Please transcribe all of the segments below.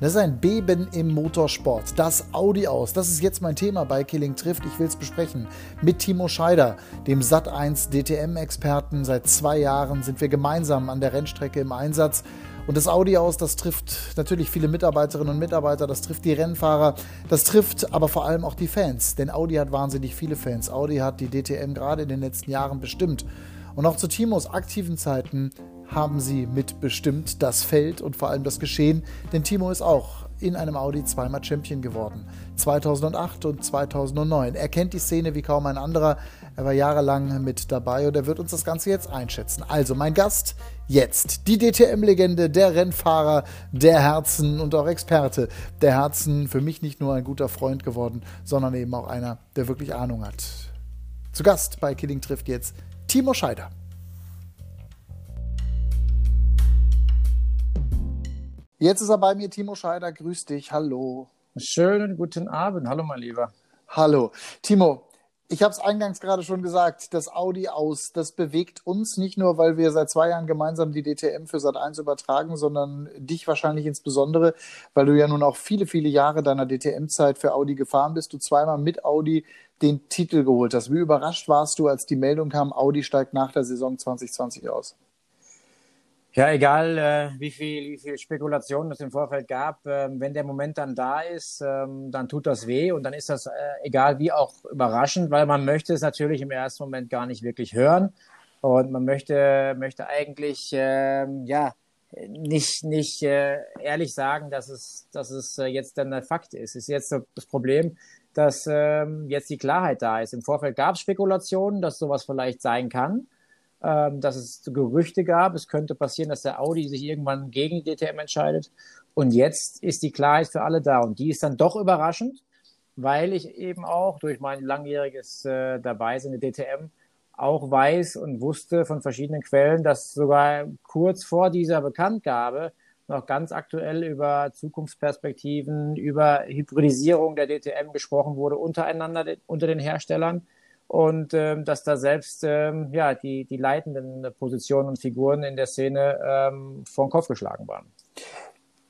Das ist ein Beben im Motorsport. Das Audi aus. Das ist jetzt mein Thema bei Killing trifft. Ich will es besprechen. Mit Timo Scheider, dem Sat1 DTM-Experten. Seit zwei Jahren sind wir gemeinsam an der Rennstrecke im Einsatz. Und das Audi aus, das trifft natürlich viele Mitarbeiterinnen und Mitarbeiter, das trifft die Rennfahrer, das trifft aber vor allem auch die Fans. Denn Audi hat wahnsinnig viele Fans. Audi hat die DTM gerade in den letzten Jahren bestimmt. Und auch zu Timos aktiven Zeiten haben sie mitbestimmt das Feld und vor allem das Geschehen, denn Timo ist auch in einem Audi zweimal Champion geworden. 2008 und 2009. Er kennt die Szene wie kaum ein anderer. Er war jahrelang mit dabei und er wird uns das Ganze jetzt einschätzen. Also mein Gast jetzt, die DTM-Legende, der Rennfahrer der Herzen und auch Experte der Herzen. Für mich nicht nur ein guter Freund geworden, sondern eben auch einer, der wirklich Ahnung hat. Zu Gast bei Killing trifft jetzt Timo Scheider. Jetzt ist er bei mir, Timo Scheider. Grüß dich. Hallo. Schönen guten Abend. Hallo, mein Lieber. Hallo. Timo, ich habe es eingangs gerade schon gesagt, das Audi aus, das bewegt uns nicht nur, weil wir seit zwei Jahren gemeinsam die DTM für Sat1 übertragen, sondern dich wahrscheinlich insbesondere, weil du ja nun auch viele, viele Jahre deiner DTM-Zeit für Audi gefahren bist, du zweimal mit Audi den Titel geholt hast. Wie überrascht warst du, als die Meldung kam, Audi steigt nach der Saison 2020 aus? Ja, egal äh, wie viel, wie viel Spekulation es im Vorfeld gab, äh, wenn der Moment dann da ist, ähm, dann tut das weh und dann ist das äh, egal wie auch überraschend, weil man möchte es natürlich im ersten Moment gar nicht wirklich hören und man möchte möchte eigentlich ähm, ja nicht nicht äh, ehrlich sagen, dass es dass es äh, jetzt dann der Fakt ist. Ist jetzt das Problem, dass ähm, jetzt die Klarheit da ist. Im Vorfeld gab es Spekulationen, dass sowas vielleicht sein kann ähm, dass es Gerüchte gab. Es könnte passieren, dass der Audi sich irgendwann gegen die DTM entscheidet. Und jetzt ist die Klarheit für alle da. Und die ist dann doch überraschend, weil ich eben auch durch mein langjähriges äh, Dabeisein in der DTM auch weiß und wusste von verschiedenen Quellen, dass sogar kurz vor dieser Bekanntgabe noch ganz aktuell über Zukunftsperspektiven, über Hybridisierung der DTM gesprochen wurde untereinander, unter den Herstellern und ähm, dass da selbst ähm, ja die die leitenden Positionen und Figuren in der Szene ähm, vor den Kopf geschlagen waren.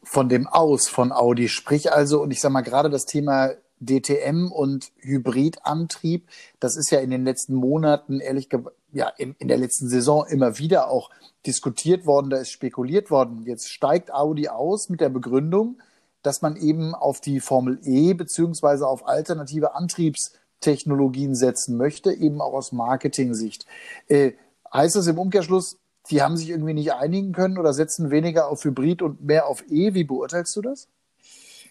Von dem Aus von Audi, sprich also und ich sage mal gerade das Thema DTM und Hybridantrieb, das ist ja in den letzten Monaten ehrlich ja in, in der letzten Saison immer wieder auch diskutiert worden, da ist spekuliert worden. Jetzt steigt Audi aus mit der Begründung, dass man eben auf die Formel E beziehungsweise auf alternative Antriebs Technologien setzen möchte, eben auch aus Marketing-Sicht. Äh, heißt das im Umkehrschluss, die haben sich irgendwie nicht einigen können oder setzen weniger auf Hybrid und mehr auf E? Wie beurteilst du das?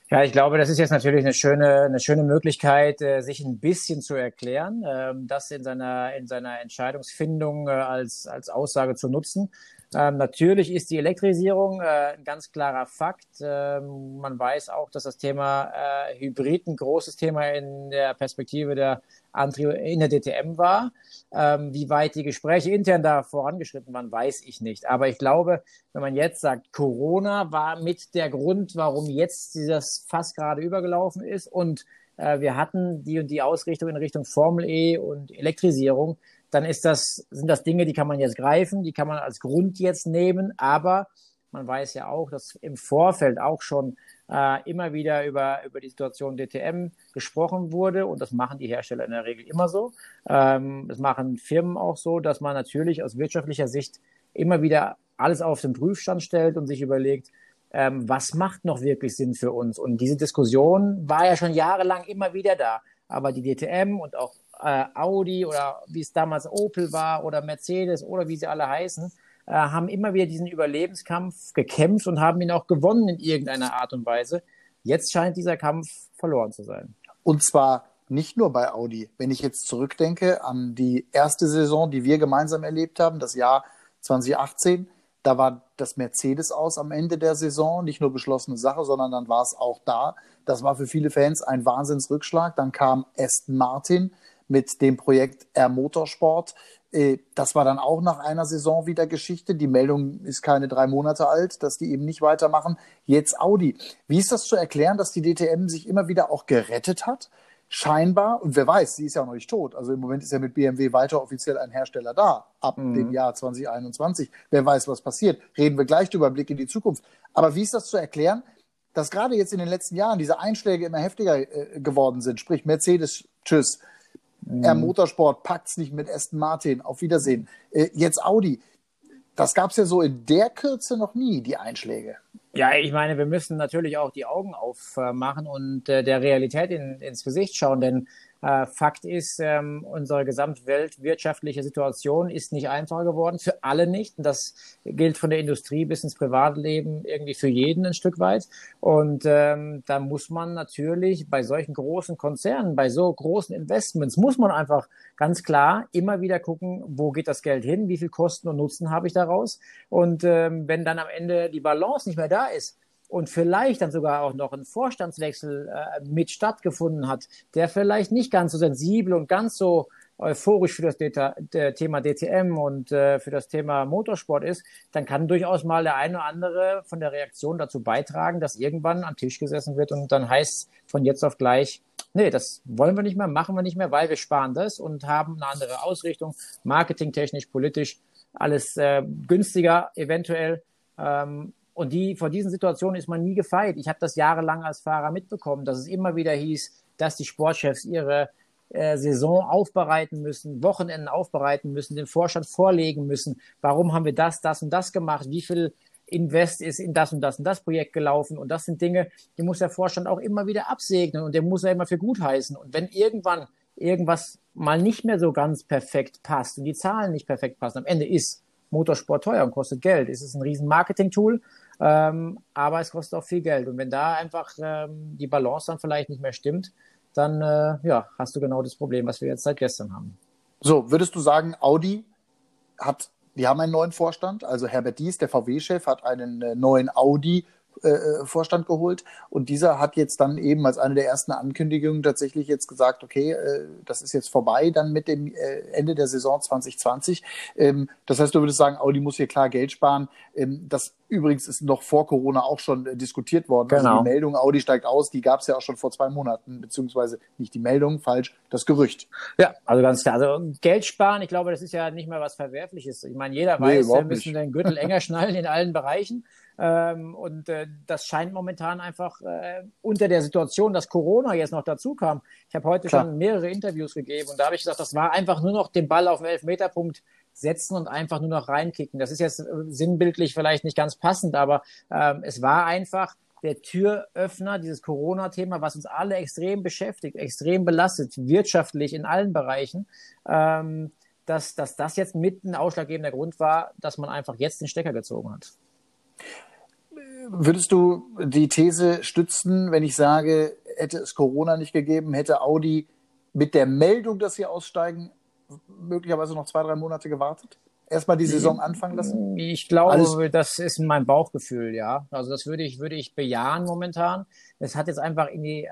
Ja, ich glaube, das ist jetzt natürlich eine schöne, eine schöne Möglichkeit, äh, sich ein bisschen zu erklären, ähm, das in seiner, in seiner Entscheidungsfindung äh, als, als Aussage zu nutzen. Ähm, natürlich ist die Elektrisierung äh, ein ganz klarer Fakt. Ähm, man weiß auch, dass das Thema äh, Hybrid ein großes Thema in der Perspektive der Antriebe in der DTM war. Ähm, wie weit die Gespräche intern da vorangeschritten waren, weiß ich nicht. Aber ich glaube, wenn man jetzt sagt, Corona war mit der Grund, warum jetzt dieses Fass gerade übergelaufen ist und äh, wir hatten die und die Ausrichtung in Richtung Formel E und Elektrisierung, dann ist das, sind das Dinge, die kann man jetzt greifen, die kann man als Grund jetzt nehmen, aber man weiß ja auch, dass im Vorfeld auch schon äh, immer wieder über, über die Situation DTM gesprochen wurde und das machen die Hersteller in der Regel immer so. Ähm, das machen Firmen auch so, dass man natürlich aus wirtschaftlicher Sicht immer wieder alles auf den Prüfstand stellt und sich überlegt, ähm, was macht noch wirklich Sinn für uns? Und diese Diskussion war ja schon jahrelang immer wieder da. Aber die DTM und auch äh, Audi oder wie es damals Opel war oder Mercedes oder wie sie alle heißen, äh, haben immer wieder diesen Überlebenskampf gekämpft und haben ihn auch gewonnen in irgendeiner Art und Weise. Jetzt scheint dieser Kampf verloren zu sein. Und zwar nicht nur bei Audi. Wenn ich jetzt zurückdenke an die erste Saison, die wir gemeinsam erlebt haben, das Jahr 2018, da war das Mercedes aus am Ende der Saison, nicht nur beschlossene Sache, sondern dann war es auch da. Das war für viele Fans ein Wahnsinnsrückschlag. Dann kam Aston Martin mit dem Projekt R Motorsport. Äh, das war dann auch nach einer Saison wieder Geschichte. Die Meldung ist keine drei Monate alt, dass die eben nicht weitermachen. Jetzt Audi. Wie ist das zu erklären, dass die DTM sich immer wieder auch gerettet hat? Scheinbar, und wer weiß, sie ist ja noch nicht tot. Also im Moment ist ja mit BMW weiter offiziell ein Hersteller da, ab mhm. dem Jahr 2021. Wer weiß, was passiert. Reden wir gleich drüber, Blick in die Zukunft. Aber wie ist das zu erklären, dass gerade jetzt in den letzten Jahren diese Einschläge immer heftiger äh, geworden sind. Sprich, Mercedes, tschüss. Mhm. R Motorsport packt es nicht mit Aston Martin. Auf Wiedersehen. Äh, jetzt Audi. Das gab es ja so in der Kürze noch nie, die Einschläge. Ja, ich meine, wir müssen natürlich auch die Augen aufmachen und äh, der Realität in, ins Gesicht schauen, denn Fakt ist, ähm, unsere gesamtweltwirtschaftliche Situation ist nicht einfacher geworden, für alle nicht. Und das gilt von der Industrie bis ins Privatleben irgendwie für jeden ein Stück weit. Und ähm, da muss man natürlich bei solchen großen Konzernen, bei so großen Investments, muss man einfach ganz klar immer wieder gucken, wo geht das Geld hin, wie viel Kosten und Nutzen habe ich daraus. Und ähm, wenn dann am Ende die Balance nicht mehr da ist, und vielleicht dann sogar auch noch ein Vorstandswechsel äh, mit stattgefunden hat, der vielleicht nicht ganz so sensibel und ganz so euphorisch für das Data, Thema DTM und äh, für das Thema Motorsport ist, dann kann durchaus mal der eine oder andere von der Reaktion dazu beitragen, dass irgendwann am Tisch gesessen wird und dann heißt von jetzt auf gleich, nee, das wollen wir nicht mehr, machen wir nicht mehr, weil wir sparen das und haben eine andere Ausrichtung, marketingtechnisch, politisch, alles äh, günstiger eventuell. Ähm, und die, vor diesen Situationen ist man nie gefeit. Ich habe das jahrelang als Fahrer mitbekommen, dass es immer wieder hieß, dass die Sportchefs ihre äh, Saison aufbereiten müssen, Wochenenden aufbereiten müssen, den Vorstand vorlegen müssen. Warum haben wir das, das und das gemacht? Wie viel Invest ist in das und das und das Projekt gelaufen? Und das sind Dinge, die muss der Vorstand auch immer wieder absegnen und der muss er immer für gut heißen. Und wenn irgendwann irgendwas mal nicht mehr so ganz perfekt passt und die Zahlen nicht perfekt passen, am Ende ist Motorsport teuer und kostet Geld. Es ist ein riesen Marketing-Tool ähm, aber es kostet auch viel Geld. Und wenn da einfach ähm, die Balance dann vielleicht nicht mehr stimmt, dann äh, ja, hast du genau das Problem, was wir jetzt seit gestern haben. So, würdest du sagen, Audi hat, die haben einen neuen Vorstand, also Herbert Dies, der VW-Chef, hat einen äh, neuen Audi äh, äh, Vorstand geholt und dieser hat jetzt dann eben als eine der ersten Ankündigungen tatsächlich jetzt gesagt, okay, äh, das ist jetzt vorbei dann mit dem äh, Ende der Saison 2020. Ähm, das heißt, du würdest sagen, Audi muss hier klar Geld sparen. Ähm, das übrigens ist noch vor Corona auch schon äh, diskutiert worden. Genau. Also die genau. Meldung, Audi steigt aus, die gab es ja auch schon vor zwei Monaten, beziehungsweise nicht die Meldung, falsch, das Gerücht. Ja, also ganz klar. Also Geld sparen, ich glaube, das ist ja nicht mehr was Verwerfliches. Ich meine, jeder weiß, nee, wir müssen den Gürtel enger schnallen in allen Bereichen. Ähm, und äh, das scheint momentan einfach äh, unter der Situation, dass Corona jetzt noch dazu kam. Ich habe heute Klar. schon mehrere Interviews gegeben und da habe ich gesagt, das war einfach nur noch den Ball auf den Elfmeterpunkt setzen und einfach nur noch reinkicken. Das ist jetzt äh, sinnbildlich vielleicht nicht ganz passend, aber ähm, es war einfach der Türöffner, dieses Corona-Thema, was uns alle extrem beschäftigt, extrem belastet, wirtschaftlich in allen Bereichen, ähm, dass, dass das jetzt mit ein ausschlaggebender Grund war, dass man einfach jetzt den Stecker gezogen hat. Würdest du die These stützen, wenn ich sage, hätte es Corona nicht gegeben, hätte Audi mit der Meldung, dass sie aussteigen, möglicherweise noch zwei, drei Monate gewartet? Erstmal die Saison anfangen lassen? Ich glaube, Alles das ist mein Bauchgefühl, ja. Also das würde ich, würde ich bejahen momentan. Es hat jetzt einfach irgendwie,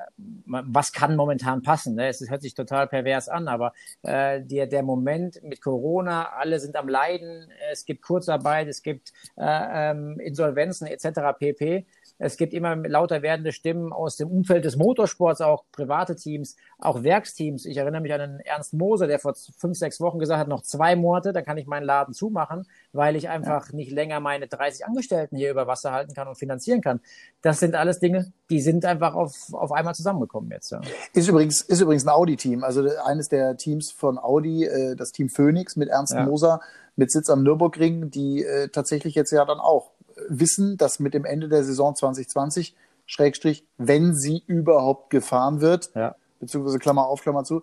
was kann momentan passen? Ne? Es hört sich total pervers an, aber äh, der, der Moment mit Corona, alle sind am Leiden, es gibt Kurzarbeit, es gibt äh, ähm, Insolvenzen etc. pp. Es gibt immer lauter werdende Stimmen aus dem Umfeld des Motorsports, auch private Teams, auch Werksteams. Ich erinnere mich an den Ernst Moser, der vor fünf, sechs Wochen gesagt hat, noch zwei Monate, dann kann ich meinen Laden zumachen, weil ich einfach ja. nicht länger meine 30 Angestellten hier über Wasser halten kann und finanzieren kann. Das sind alles Dinge, die sind einfach auf, auf einmal zusammengekommen jetzt. Ja. Ist übrigens, ist übrigens ein Audi-Team, also eines der Teams von Audi, äh, das Team Phoenix mit Ernst ja. Moser mit Sitz am Nürburgring, die äh, tatsächlich jetzt ja dann auch wissen, dass mit dem Ende der Saison 2020, Schrägstrich, wenn sie überhaupt gefahren wird, ja. beziehungsweise Klammer auf, Klammer zu,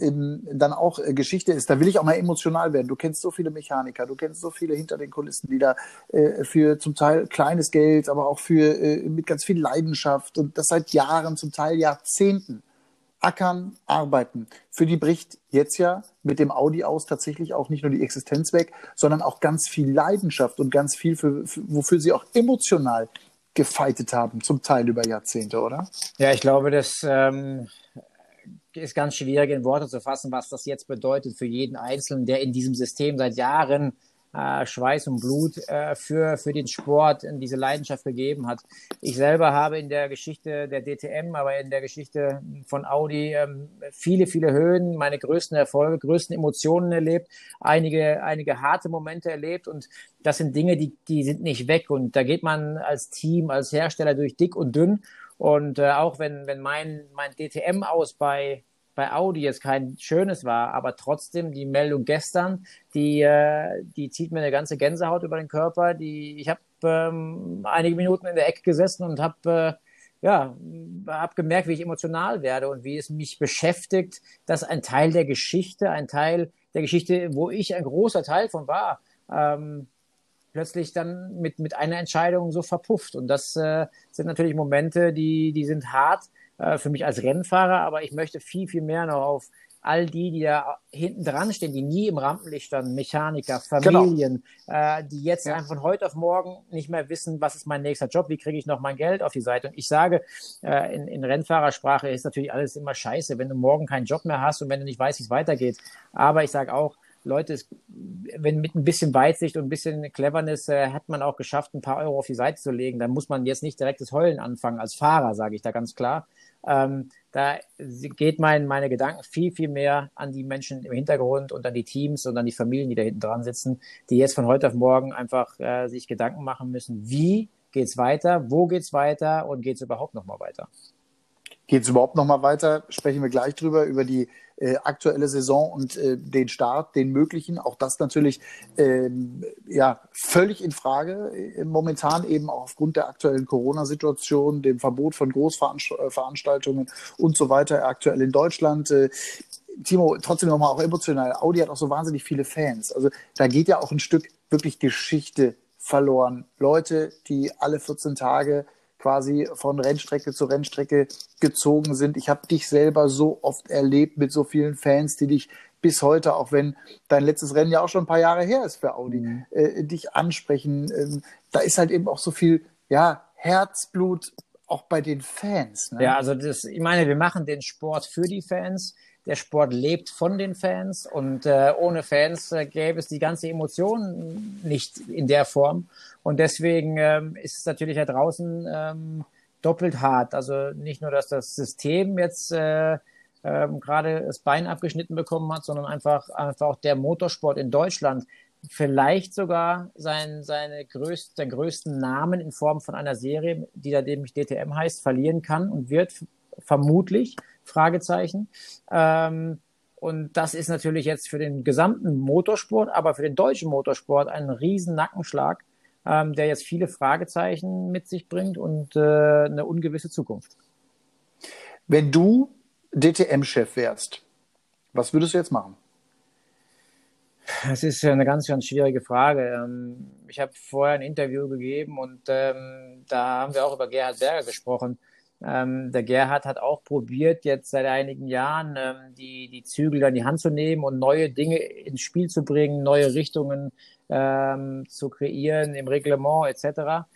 ähm, dann auch äh, Geschichte ist. Da will ich auch mal emotional werden. Du kennst so viele Mechaniker, du kennst so viele hinter den Kulissen, die da äh, für zum Teil kleines Geld, aber auch für äh, mit ganz viel Leidenschaft und das seit Jahren, zum Teil Jahrzehnten ackern, arbeiten. Für die bricht jetzt ja mit dem Audi aus tatsächlich auch nicht nur die Existenz weg, sondern auch ganz viel Leidenschaft und ganz viel, für, für, wofür sie auch emotional gefeitet haben, zum Teil über Jahrzehnte, oder? Ja, ich glaube, das ähm, ist ganz schwierig in Worte zu fassen, was das jetzt bedeutet für jeden Einzelnen, der in diesem System seit Jahren äh, Schweiß und Blut äh, für, für den Sport diese Leidenschaft gegeben hat. Ich selber habe in der Geschichte der DTM, aber in der Geschichte von Audi ähm, viele, viele Höhen, meine größten Erfolge, größten Emotionen erlebt, einige, einige harte Momente erlebt. Und das sind Dinge, die, die sind nicht weg. Und da geht man als Team, als Hersteller durch dick und dünn. Und äh, auch wenn, wenn mein, mein DTM aus bei bei Audi jetzt kein schönes war, aber trotzdem die Meldung gestern, die, äh, die zieht mir eine ganze Gänsehaut über den Körper. Die, ich habe ähm, einige Minuten in der Ecke gesessen und habe äh, ja, hab gemerkt, wie ich emotional werde und wie es mich beschäftigt, dass ein Teil der Geschichte, ein Teil der Geschichte, wo ich ein großer Teil von war, ähm, plötzlich dann mit, mit einer Entscheidung so verpufft. Und das äh, sind natürlich Momente, die, die sind hart, äh, für mich als Rennfahrer, aber ich möchte viel, viel mehr noch auf all die, die da hinten dran stehen, die nie im Rampenlicht standen, Mechaniker, genau. Familien, genau. äh, die jetzt ja. einfach von heute auf morgen nicht mehr wissen, was ist mein nächster Job, wie kriege ich noch mein Geld auf die Seite. Und ich sage, äh, in, in Rennfahrersprache ist natürlich alles immer scheiße, wenn du morgen keinen Job mehr hast und wenn du nicht weißt, wie es weitergeht. Aber ich sage auch, Leute, es, wenn mit ein bisschen Weitsicht und ein bisschen Cleverness äh, hat man auch geschafft, ein paar Euro auf die Seite zu legen, dann muss man jetzt nicht direkt das Heulen anfangen als Fahrer, sage ich da ganz klar. Ähm, da geht mein, meine Gedanken viel, viel mehr an die Menschen im Hintergrund und an die Teams und an die Familien, die da hinten dran sitzen, die jetzt von heute auf morgen einfach äh, sich Gedanken machen müssen, wie geht's weiter, wo geht's weiter und geht's überhaupt noch mal weiter? Geht es überhaupt noch mal weiter? Sprechen wir gleich drüber, über die äh, aktuelle Saison und äh, den Start, den möglichen. Auch das natürlich ähm, ja, völlig in Frage. Äh, momentan eben auch aufgrund der aktuellen Corona-Situation, dem Verbot von Großveranstaltungen und so weiter, aktuell in Deutschland. Äh, Timo, trotzdem nochmal auch emotional. Audi hat auch so wahnsinnig viele Fans. Also da geht ja auch ein Stück wirklich Geschichte verloren. Leute, die alle 14 Tage quasi von Rennstrecke zu Rennstrecke gezogen sind. Ich habe dich selber so oft erlebt mit so vielen Fans, die dich bis heute, auch wenn dein letztes Rennen ja auch schon ein paar Jahre her ist für Audi, mhm. äh, dich ansprechen. Ähm, da ist halt eben auch so viel, ja, Herzblut auch bei den Fans. Ne? Ja, also das, ich meine, wir machen den Sport für die Fans. Der Sport lebt von den Fans und äh, ohne Fans äh, gäbe es die ganze Emotion nicht in der Form. Und deswegen ähm, ist es natürlich da draußen ähm, doppelt hart. Also nicht nur, dass das System jetzt äh, ähm, gerade das Bein abgeschnitten bekommen hat, sondern einfach, einfach auch der Motorsport in Deutschland vielleicht sogar sein, seine größt, seinen größten Namen in Form von einer Serie, die da nämlich DTM heißt, verlieren kann und wird, vermutlich, Fragezeichen. Ähm, und das ist natürlich jetzt für den gesamten Motorsport, aber für den deutschen Motorsport ein riesen Nackenschlag, ähm, der jetzt viele Fragezeichen mit sich bringt und äh, eine ungewisse Zukunft. Wenn du DTM-Chef wärst, was würdest du jetzt machen? Das ist eine ganz, ganz schwierige Frage. Ähm, ich habe vorher ein Interview gegeben und ähm, da haben wir auch über Gerhard Berger gesprochen. Ähm, der Gerhard hat auch probiert, jetzt seit einigen Jahren ähm, die, die Zügel in die Hand zu nehmen und neue Dinge ins Spiel zu bringen, neue Richtungen ähm, zu kreieren im Reglement etc.,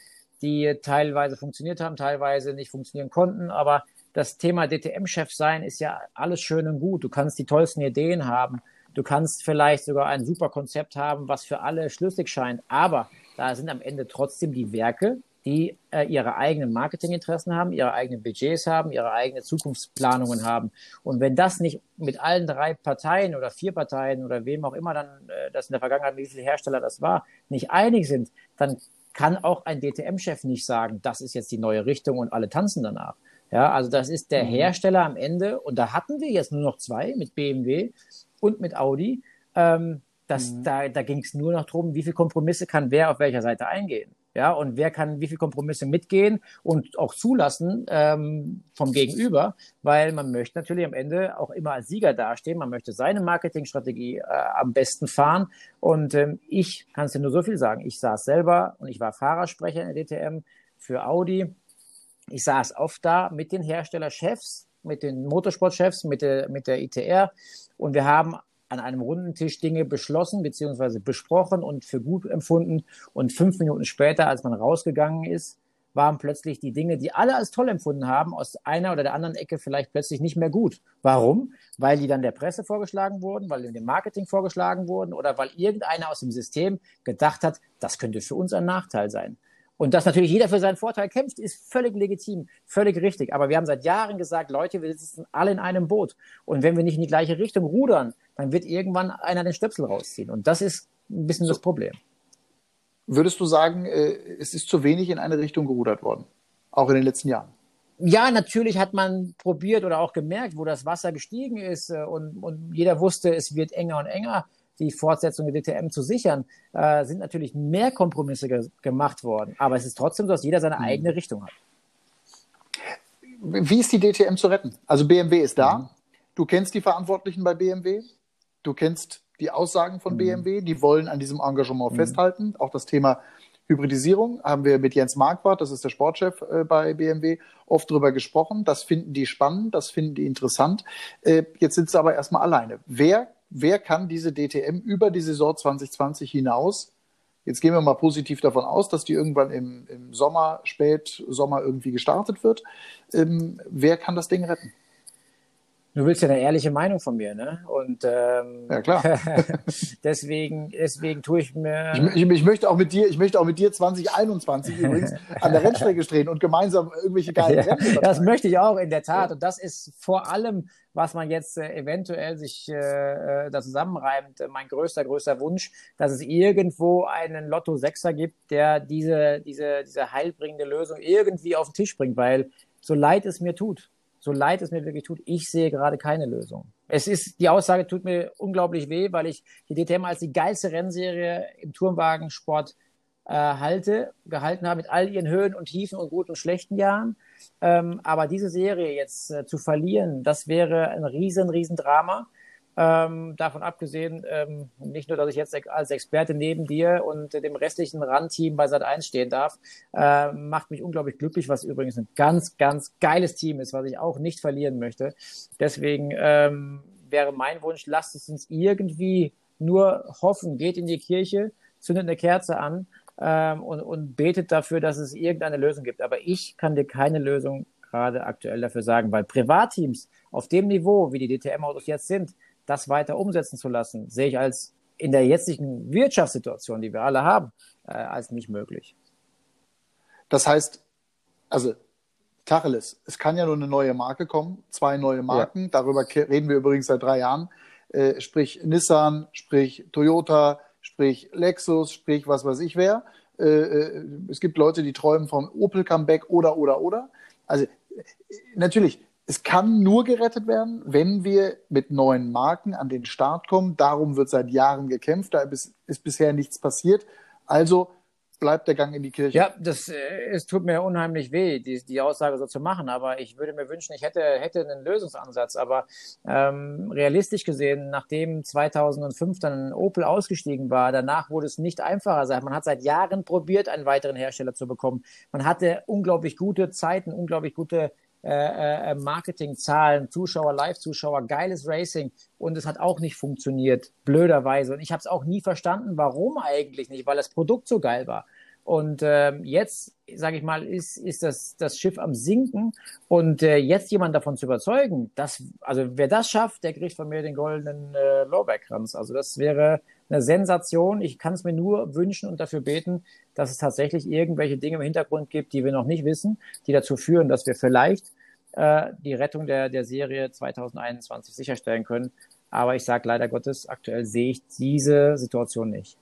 die teilweise funktioniert haben, teilweise nicht funktionieren konnten. Aber das Thema DTM-Chef sein ist ja alles schön und gut. Du kannst die tollsten Ideen haben. Du kannst vielleicht sogar ein super Konzept haben, was für alle schlüssig scheint. Aber da sind am Ende trotzdem die Werke, die äh, ihre eigenen Marketinginteressen haben, ihre eigenen Budgets haben, ihre eigenen Zukunftsplanungen haben. Und wenn das nicht mit allen drei Parteien oder vier Parteien oder wem auch immer dann, äh, das in der Vergangenheit, wie viele Hersteller das war, nicht einig sind, dann kann auch ein DTM-Chef nicht sagen, das ist jetzt die neue Richtung und alle tanzen danach. Ja, also das ist der mhm. Hersteller am Ende und da hatten wir jetzt nur noch zwei mit BMW und mit Audi. Ähm, das, mhm. Da, da ging es nur noch darum, wie viele Kompromisse kann wer auf welcher Seite eingehen. Ja, und wer kann wie viele Kompromisse mitgehen und auch zulassen ähm, vom Gegenüber, weil man möchte natürlich am Ende auch immer als Sieger dastehen. Man möchte seine Marketingstrategie äh, am besten fahren. Und ähm, ich kann es dir nur so viel sagen. Ich saß selber und ich war Fahrersprecher in der DTM für Audi. Ich saß oft da mit den Herstellerchefs, mit den Motorsportchefs, mit der, mit der ITR und wir haben an einem runden Tisch Dinge beschlossen bzw. besprochen und für gut empfunden. Und fünf Minuten später, als man rausgegangen ist, waren plötzlich die Dinge, die alle als toll empfunden haben, aus einer oder der anderen Ecke vielleicht plötzlich nicht mehr gut. Warum? Weil die dann der Presse vorgeschlagen wurden, weil in dem Marketing vorgeschlagen wurden oder weil irgendeiner aus dem System gedacht hat, das könnte für uns ein Nachteil sein. Und dass natürlich jeder für seinen Vorteil kämpft, ist völlig legitim, völlig richtig. Aber wir haben seit Jahren gesagt, Leute, wir sitzen alle in einem Boot. Und wenn wir nicht in die gleiche Richtung rudern, dann wird irgendwann einer den Stöpsel rausziehen. Und das ist ein bisschen so. das Problem. Würdest du sagen, äh, es ist zu wenig in eine Richtung gerudert worden? Auch in den letzten Jahren? Ja, natürlich hat man probiert oder auch gemerkt, wo das Wasser gestiegen ist äh, und, und jeder wusste, es wird enger und enger die Fortsetzung der DTM zu sichern, äh, sind natürlich mehr Kompromisse ge gemacht worden. Aber es ist trotzdem so, dass jeder seine mhm. eigene Richtung hat. Wie ist die DTM zu retten? Also BMW ist da. Mhm. Du kennst die Verantwortlichen bei BMW. Du kennst die Aussagen von mhm. BMW. Die wollen an diesem Engagement mhm. festhalten. Auch das Thema Hybridisierung haben wir mit Jens Marquardt, das ist der Sportchef äh, bei BMW, oft drüber gesprochen. Das finden die spannend, das finden die interessant. Äh, jetzt sind sie aber erstmal alleine. Wer wer kann diese DTM über die Saison 2020 hinaus, jetzt gehen wir mal positiv davon aus, dass die irgendwann im, im Sommer, Spätsommer irgendwie gestartet wird, ähm, wer kann das Ding retten? Du willst ja eine ehrliche Meinung von mir, ne? Und ähm, ja klar. deswegen, deswegen tue ich mir. Ich, ich, ich, möchte auch mit dir, ich möchte auch mit dir 2021 übrigens an der Rennstrecke stehen und gemeinsam irgendwelche geilen ja, Rennen. Das möchte ich auch in der Tat. Und das ist vor allem, was man jetzt äh, eventuell sich äh, äh da zusammenreimt, äh, mein größter, größter Wunsch, dass es irgendwo einen Lotto Sechser gibt, der diese, diese, diese heilbringende Lösung irgendwie auf den Tisch bringt, weil so leid es mir tut so leid es mir wirklich tut, ich sehe gerade keine Lösung. Es ist, die Aussage tut mir unglaublich weh, weil ich die DTM als die geilste Rennserie im Turmwagensport äh, halte, gehalten habe mit all ihren Höhen und Tiefen und guten und schlechten Jahren. Ähm, aber diese Serie jetzt äh, zu verlieren, das wäre ein riesen, riesen Drama. Ähm, davon abgesehen, ähm, nicht nur, dass ich jetzt als Experte neben dir und dem restlichen RAN-Team bei Sat1 stehen darf, äh, macht mich unglaublich glücklich, was übrigens ein ganz, ganz geiles Team ist, was ich auch nicht verlieren möchte. Deswegen ähm, wäre mein Wunsch, lasst es uns irgendwie nur hoffen, geht in die Kirche, zündet eine Kerze an ähm, und, und betet dafür, dass es irgendeine Lösung gibt. Aber ich kann dir keine Lösung gerade aktuell dafür sagen, weil Privatteams auf dem Niveau, wie die DTM-Autos jetzt sind, das weiter umsetzen zu lassen, sehe ich als in der jetzigen Wirtschaftssituation, die wir alle haben, äh, als nicht möglich. Das heißt, also Tacheles, es kann ja nur eine neue Marke kommen, zwei neue Marken, ja. darüber reden wir übrigens seit drei Jahren, äh, sprich Nissan, sprich Toyota, sprich Lexus, sprich was weiß ich wer. Äh, äh es gibt Leute, die träumen vom Opel Comeback oder, oder, oder. Also natürlich, es kann nur gerettet werden, wenn wir mit neuen Marken an den Start kommen. Darum wird seit Jahren gekämpft. Da ist, bisher nichts passiert. Also bleibt der Gang in die Kirche. Ja, das, äh, es tut mir unheimlich weh, die, die Aussage so zu machen. Aber ich würde mir wünschen, ich hätte, hätte einen Lösungsansatz. Aber ähm, realistisch gesehen, nachdem 2005 dann Opel ausgestiegen war, danach wurde es nicht einfacher. Man hat seit Jahren probiert, einen weiteren Hersteller zu bekommen. Man hatte unglaublich gute Zeiten, unglaublich gute äh, äh, Marketingzahlen, Zuschauer, Live-Zuschauer, geiles Racing und es hat auch nicht funktioniert, blöderweise. Und ich habe es auch nie verstanden, warum eigentlich nicht, weil das Produkt so geil war. Und ähm, jetzt, sage ich mal, ist, ist das, das Schiff am Sinken und äh, jetzt jemand davon zu überzeugen, dass, also wer das schafft, der kriegt von mir den goldenen äh, Lorbeerkranz. Also das wäre eine Sensation. Ich kann es mir nur wünschen und dafür beten, dass es tatsächlich irgendwelche Dinge im Hintergrund gibt, die wir noch nicht wissen, die dazu führen, dass wir vielleicht äh, die Rettung der, der Serie 2021 sicherstellen können. Aber ich sage leider Gottes, aktuell sehe ich diese Situation nicht.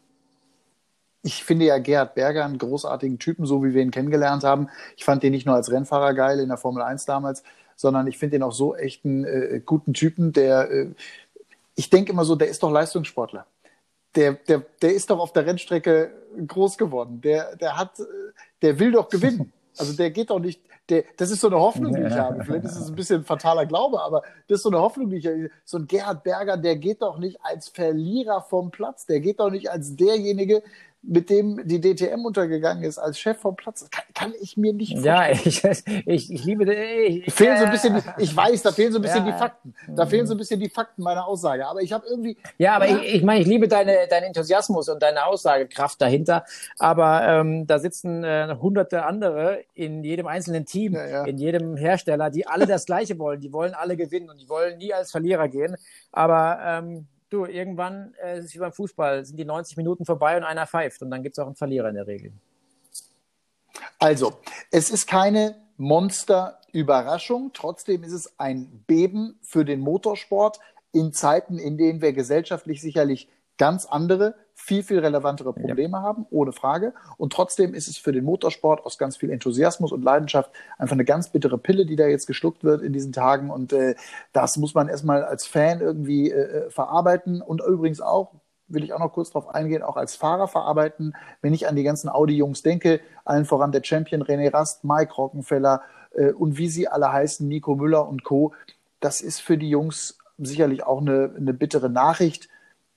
Ich finde ja Gerhard Berger einen großartigen Typen, so wie wir ihn kennengelernt haben. Ich fand den nicht nur als Rennfahrer geil in der Formel 1 damals, sondern ich finde ihn auch so echt einen äh, guten Typen, der, äh, ich denke immer so, der ist doch Leistungssportler der, der, der ist doch auf der Rennstrecke groß geworden. Der, der hat, der will doch gewinnen. Also der geht doch nicht, der, das ist so eine Hoffnung, die ich habe. Vielleicht ist es ein bisschen ein fataler Glaube, aber das ist so eine Hoffnung, die ich habe. So ein Gerhard Berger, der geht doch nicht als Verlierer vom Platz. Der geht doch nicht als derjenige, mit dem die DTM untergegangen ist als Chef vom Platz, kann, kann ich mir nicht vorstellen. Ja, ich, ich, ich liebe ich, fehlen so ein bisschen, ich weiß, da fehlen so ein bisschen ja. die Fakten. Da fehlen so ein bisschen die Fakten meiner Aussage. Aber ich habe irgendwie. Ja, aber ja. ich, ich meine, ich liebe deine, deinen Enthusiasmus und deine Aussagekraft dahinter. Aber ähm, da sitzen äh, hunderte andere in jedem einzelnen Team, ja, in jedem Hersteller, die alle das Gleiche wollen. Die wollen alle gewinnen und die wollen nie als Verlierer gehen. Aber ähm, du, irgendwann äh, ist es wie beim Fußball, sind die 90 Minuten vorbei und einer pfeift und dann gibt es auch einen Verlierer in der Regel. Also, es ist keine Monster-Überraschung, trotzdem ist es ein Beben für den Motorsport in Zeiten, in denen wir gesellschaftlich sicherlich ganz andere viel, viel relevantere Probleme ja. haben, ohne Frage. Und trotzdem ist es für den Motorsport aus ganz viel Enthusiasmus und Leidenschaft einfach eine ganz bittere Pille, die da jetzt geschluckt wird in diesen Tagen. Und äh, das muss man erstmal als Fan irgendwie äh, äh verarbeiten und übrigens auch, will ich auch noch kurz darauf eingehen, auch als Fahrer verarbeiten. Wenn ich an die ganzen Audi-Jungs denke, allen voran der Champion René Rast, Mike Rockenfeller äh, und wie sie alle heißen, Nico Müller und Co., das ist für die Jungs sicherlich auch eine, eine bittere Nachricht.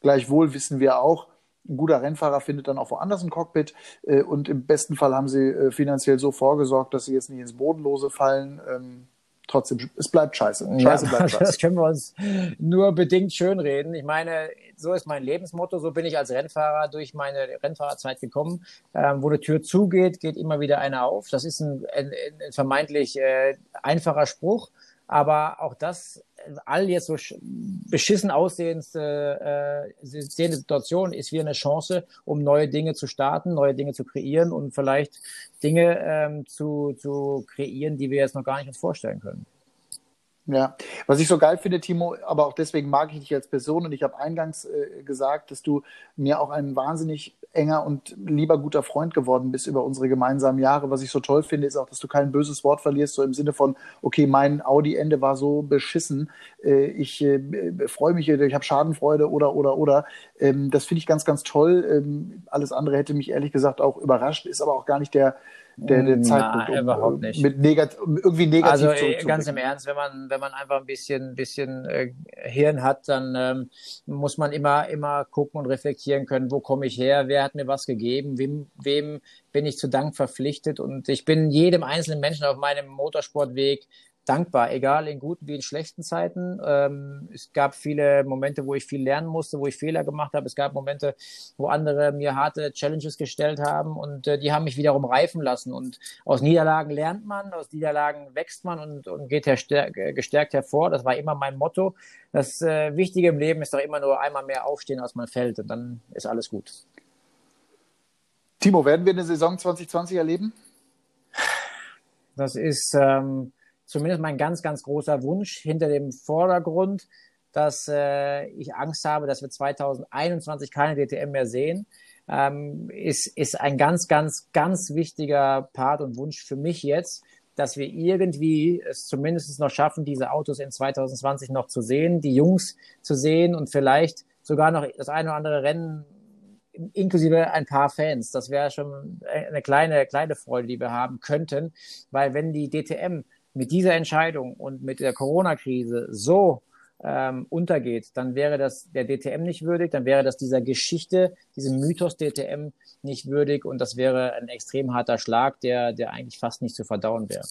Gleichwohl wissen wir auch, ein guter Rennfahrer findet dann auch woanders ein Cockpit äh, und im besten Fall haben sie äh, finanziell so vorgesorgt, dass sie jetzt nicht ins Bodenlose fallen. Ähm, trotzdem, es bleibt scheiße. Scheiße ja, bleibt scheiße. Das können wir uns nur bedingt schönreden. Ich meine, so ist mein Lebensmotto, so bin ich als Rennfahrer durch meine Rennfahrerzeit gekommen. Ähm, wo eine Tür zugeht, geht immer wieder eine auf. Das ist ein, ein, ein vermeintlich äh, einfacher Spruch, aber auch das all jetzt so beschissen aussehende äh, Situation ist wie eine Chance, um neue Dinge zu starten, neue Dinge zu kreieren und vielleicht Dinge ähm, zu, zu kreieren, die wir jetzt noch gar nicht uns vorstellen können. Ja, was ich so geil finde, Timo, aber auch deswegen mag ich dich als Person und ich habe eingangs äh, gesagt, dass du mir auch ein wahnsinnig enger und lieber guter Freund geworden bist über unsere gemeinsamen Jahre. Was ich so toll finde, ist auch, dass du kein böses Wort verlierst, so im Sinne von, okay, mein Audi-Ende war so beschissen, äh, ich äh, freue mich, ich habe Schadenfreude oder, oder, oder. Ähm, das finde ich ganz, ganz toll. Ähm, alles andere hätte mich ehrlich gesagt auch überrascht, ist aber auch gar nicht der, der, der Zeitpunkt, um, überhaupt nicht. Mit negat irgendwie negativ also, zu, zu ganz im Ernst, wenn man, wenn man einfach ein bisschen, bisschen äh, Hirn hat, dann ähm, muss man immer, immer gucken und reflektieren können, wo komme ich her, wer hat mir was gegeben, wem, wem bin ich zu Dank verpflichtet? Und ich bin jedem einzelnen Menschen auf meinem Motorsportweg dankbar, egal in guten wie in schlechten Zeiten. Ähm, es gab viele Momente, wo ich viel lernen musste, wo ich Fehler gemacht habe. Es gab Momente, wo andere mir harte Challenges gestellt haben und äh, die haben mich wiederum reifen lassen. Und aus Niederlagen lernt man, aus Niederlagen wächst man und, und geht gestärkt hervor. Das war immer mein Motto. Das äh, Wichtige im Leben ist doch immer nur einmal mehr aufstehen, als man fällt und dann ist alles gut. Timo, werden wir eine Saison 2020 erleben? Das ist ähm, zumindest mein ganz, ganz großer Wunsch hinter dem Vordergrund, dass äh, ich Angst habe, dass wir 2021 keine DTM mehr sehen, ähm, ist, ist ein ganz, ganz, ganz wichtiger Part und Wunsch für mich jetzt, dass wir irgendwie es zumindest noch schaffen, diese Autos in 2020 noch zu sehen, die Jungs zu sehen und vielleicht sogar noch das eine oder andere Rennen inklusive ein paar Fans. Das wäre schon eine kleine, kleine Freude, die wir haben könnten, weil wenn die DTM mit dieser Entscheidung und mit der Corona-Krise so ähm, untergeht, dann wäre das der DTM nicht würdig, dann wäre das dieser Geschichte, diesem Mythos DTM nicht würdig und das wäre ein extrem harter Schlag, der, der eigentlich fast nicht zu verdauen wäre.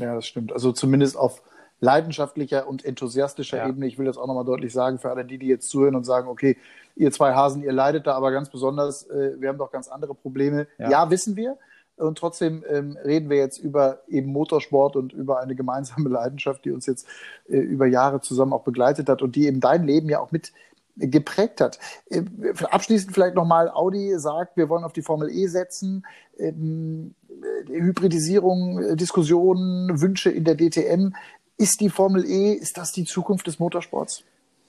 Ja, das stimmt. Also zumindest auf leidenschaftlicher und enthusiastischer ja. Ebene. Ich will das auch nochmal deutlich sagen für alle die, die jetzt zuhören und sagen, okay, ihr zwei Hasen, ihr leidet da aber ganz besonders, äh, wir haben doch ganz andere Probleme. Ja, ja wissen wir. Und trotzdem ähm, reden wir jetzt über eben Motorsport und über eine gemeinsame Leidenschaft, die uns jetzt äh, über Jahre zusammen auch begleitet hat und die eben dein Leben ja auch mit geprägt hat. Äh, abschließend vielleicht nochmal, Audi sagt, wir wollen auf die Formel E setzen. Ähm, äh, Hybridisierung, äh, Diskussionen, Wünsche in der DTM. Ist die Formel E, ist das die Zukunft des Motorsports?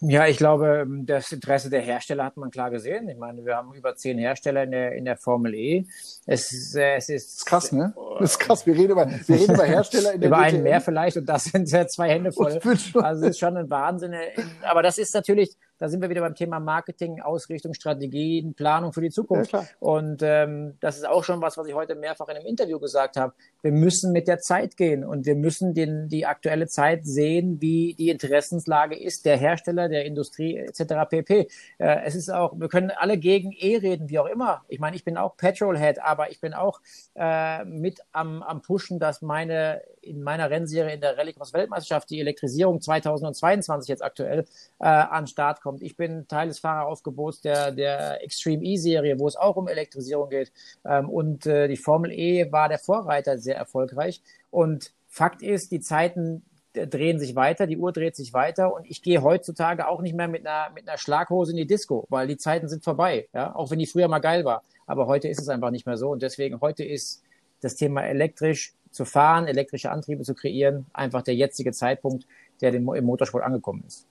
Ja, ich glaube, das Interesse der Hersteller hat man klar gesehen. Ich meine, wir haben über zehn Hersteller in der, in der Formel E. Es, äh, es ist, ist krass, ne? das ist krass. Wir reden über, wir reden über Hersteller in der Über DTM. einen mehr vielleicht und das sind zwei Hände voll. Also das ist schon ein Wahnsinn. Aber das ist natürlich, da sind wir wieder beim Thema Marketing, Ausrichtung, Strategien, Planung für die Zukunft. Ja, und ähm, das ist auch schon was, was ich heute mehrfach in einem Interview gesagt habe. Wir müssen mit der Zeit gehen und wir müssen den, die aktuelle Zeit sehen, wie die Interessenslage ist, der Hersteller, der Industrie etc. pp. Äh, es ist auch, wir können alle gegen E reden, wie auch immer. Ich meine, ich bin auch Petrolhead, aber ich bin auch äh, mit am, am Pushen, dass meine in meiner Rennserie in der Rallycross-Weltmeisterschaft die Elektrisierung 2022 jetzt aktuell äh, an Start kommt. Ich bin Teil des Fahreraufgebots der, der Extreme E-Serie, wo es auch um Elektrisierung geht. Ähm, und äh, die Formel E war der Vorreiter sehr erfolgreich. Und Fakt ist, die Zeiten drehen sich weiter, die Uhr dreht sich weiter und ich gehe heutzutage auch nicht mehr mit einer, mit einer Schlaghose in die Disco, weil die Zeiten sind vorbei, ja, auch wenn die früher mal geil war. Aber heute ist es einfach nicht mehr so und deswegen heute ist das Thema elektrisch zu fahren, elektrische Antriebe zu kreieren, einfach der jetzige Zeitpunkt, der im Motorsport angekommen ist.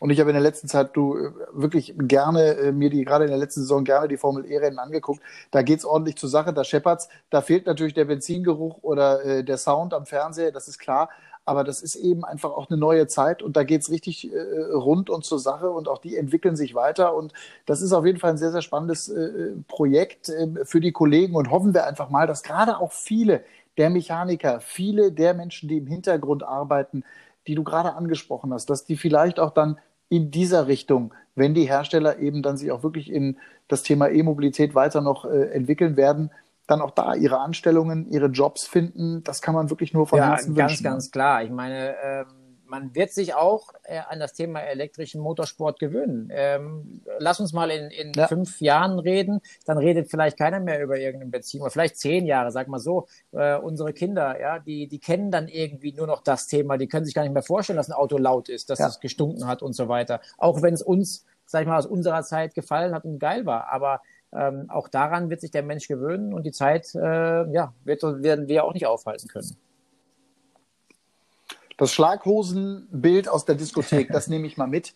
Und ich habe in der letzten Zeit du äh, wirklich gerne äh, mir die gerade in der letzten Saison gerne die Formel E Rennen angeguckt. Da geht es ordentlich zur Sache, da scheppert's. Da fehlt natürlich der Benzingeruch oder äh, der Sound am Fernseher, das ist klar. Aber das ist eben einfach auch eine neue Zeit und da geht es richtig äh, rund und zur Sache und auch die entwickeln sich weiter. Und das ist auf jeden Fall ein sehr, sehr spannendes äh, Projekt äh, für die Kollegen und hoffen wir einfach mal, dass gerade auch viele der Mechaniker, viele der Menschen, die im Hintergrund arbeiten, die du gerade angesprochen hast, dass die vielleicht auch dann in dieser Richtung, wenn die Hersteller eben dann sich auch wirklich in das Thema E-Mobilität weiter noch äh, entwickeln werden, dann auch da ihre Anstellungen, ihre Jobs finden. Das kann man wirklich nur von ja, Herzen ganz, wünschen. ganz klar. Ich meine, ähm, man wird sich auch äh, an das Thema elektrischen Motorsport gewöhnen. Ähm, lass uns mal in, in ja. fünf Jahren reden, dann redet vielleicht keiner mehr über irgendeinen Benzin oder vielleicht zehn Jahre, sag mal so. Äh, unsere Kinder, ja, die, die kennen dann irgendwie nur noch das Thema. Die können sich gar nicht mehr vorstellen, dass ein Auto laut ist, dass ja. es gestunken hat und so weiter. Auch wenn es uns, sag ich mal, aus unserer Zeit gefallen hat und geil war. Aber ähm, auch daran wird sich der Mensch gewöhnen und die Zeit, äh, ja, wird, werden wir auch nicht aufhalten können. Das Schlaghosenbild aus der Diskothek, das nehme ich mal mit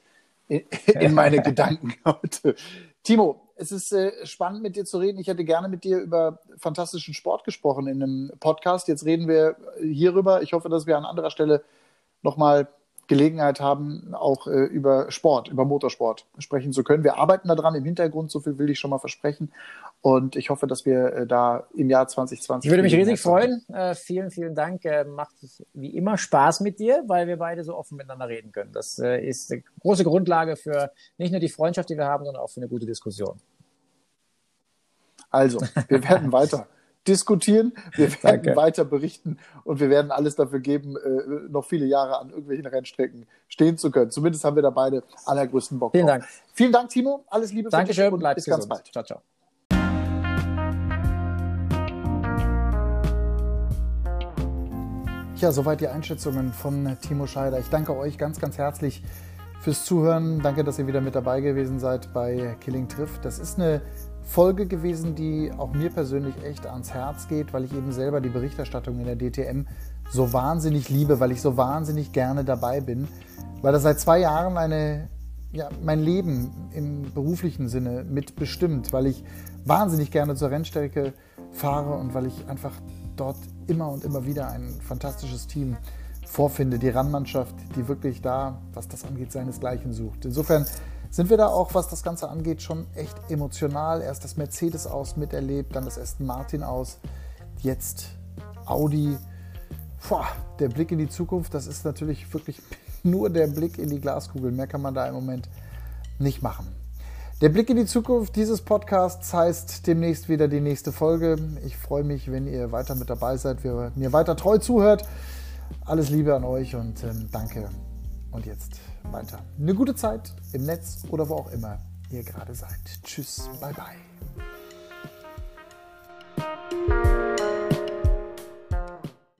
in, in meine Gedanken heute. Timo, es ist äh, spannend mit dir zu reden. Ich hätte gerne mit dir über fantastischen Sport gesprochen in einem Podcast. Jetzt reden wir hierüber. Ich hoffe, dass wir an anderer Stelle nochmal Gelegenheit haben, auch äh, über Sport, über Motorsport sprechen zu können. Wir arbeiten daran im Hintergrund, so viel will ich schon mal versprechen. Und ich hoffe, dass wir äh, da im Jahr 2020. Ich würde mich riesig freuen. Äh, vielen, vielen Dank. Äh, macht wie immer Spaß mit dir, weil wir beide so offen miteinander reden können. Das äh, ist eine große Grundlage für nicht nur die Freundschaft, die wir haben, sondern auch für eine gute Diskussion. Also, wir werden weiter diskutieren, wir werden Danke. weiter berichten und wir werden alles dafür geben, äh, noch viele Jahre an irgendwelchen Rennstrecken stehen zu können. Zumindest haben wir da beide allergrößten Bock Vielen drauf. Dank. Vielen Dank, Timo. Alles Liebe für Dankeschön, dich und bis gesund. ganz bald. Ciao, ciao. Ja, soweit die Einschätzungen von Timo Scheider. Ich danke euch ganz, ganz herzlich fürs Zuhören. Danke, dass ihr wieder mit dabei gewesen seid bei Killing Triff. Das ist eine Folge gewesen, die auch mir persönlich echt ans Herz geht, weil ich eben selber die Berichterstattung in der DTM so wahnsinnig liebe, weil ich so wahnsinnig gerne dabei bin, weil das seit zwei Jahren eine, ja, mein Leben im beruflichen Sinne mitbestimmt, weil ich wahnsinnig gerne zur Rennstrecke fahre und weil ich einfach dort immer und immer wieder ein fantastisches Team vorfinde, die Rennmannschaft, die wirklich da, was das angeht, seinesgleichen sucht. Insofern sind wir da auch, was das Ganze angeht, schon echt emotional. Erst das Mercedes aus miterlebt, dann das Aston Martin aus, jetzt Audi. Boah, der Blick in die Zukunft, das ist natürlich wirklich nur der Blick in die Glaskugel. Mehr kann man da im Moment nicht machen. Der Blick in die Zukunft dieses Podcasts heißt demnächst wieder die nächste Folge. Ich freue mich, wenn ihr weiter mit dabei seid, mir weiter treu zuhört. Alles Liebe an euch und ähm, danke. Und jetzt weiter. Eine gute Zeit im Netz oder wo auch immer ihr gerade seid. Tschüss, bye bye.